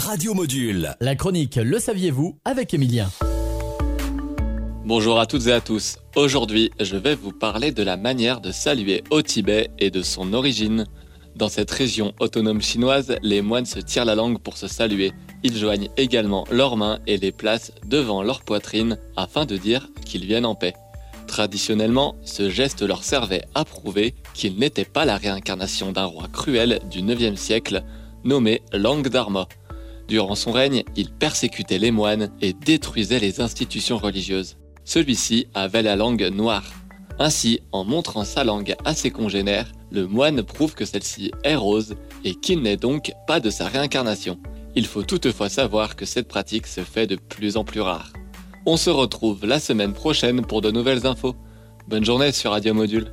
Radio Module. La chronique Le saviez-vous avec Emilien. Bonjour à toutes et à tous. Aujourd'hui, je vais vous parler de la manière de saluer au Tibet et de son origine. Dans cette région autonome chinoise, les moines se tirent la langue pour se saluer. Ils joignent également leurs mains et les placent devant leur poitrine afin de dire qu'ils viennent en paix. Traditionnellement, ce geste leur servait à prouver qu'il n'était pas la réincarnation d'un roi cruel du 9e siècle, nommé Lang Dharma. Durant son règne, il persécutait les moines et détruisait les institutions religieuses. Celui-ci avait la langue noire. Ainsi, en montrant sa langue à ses congénères, le moine prouve que celle-ci est rose et qu'il n'est donc pas de sa réincarnation. Il faut toutefois savoir que cette pratique se fait de plus en plus rare. On se retrouve la semaine prochaine pour de nouvelles infos. Bonne journée sur Radio Module.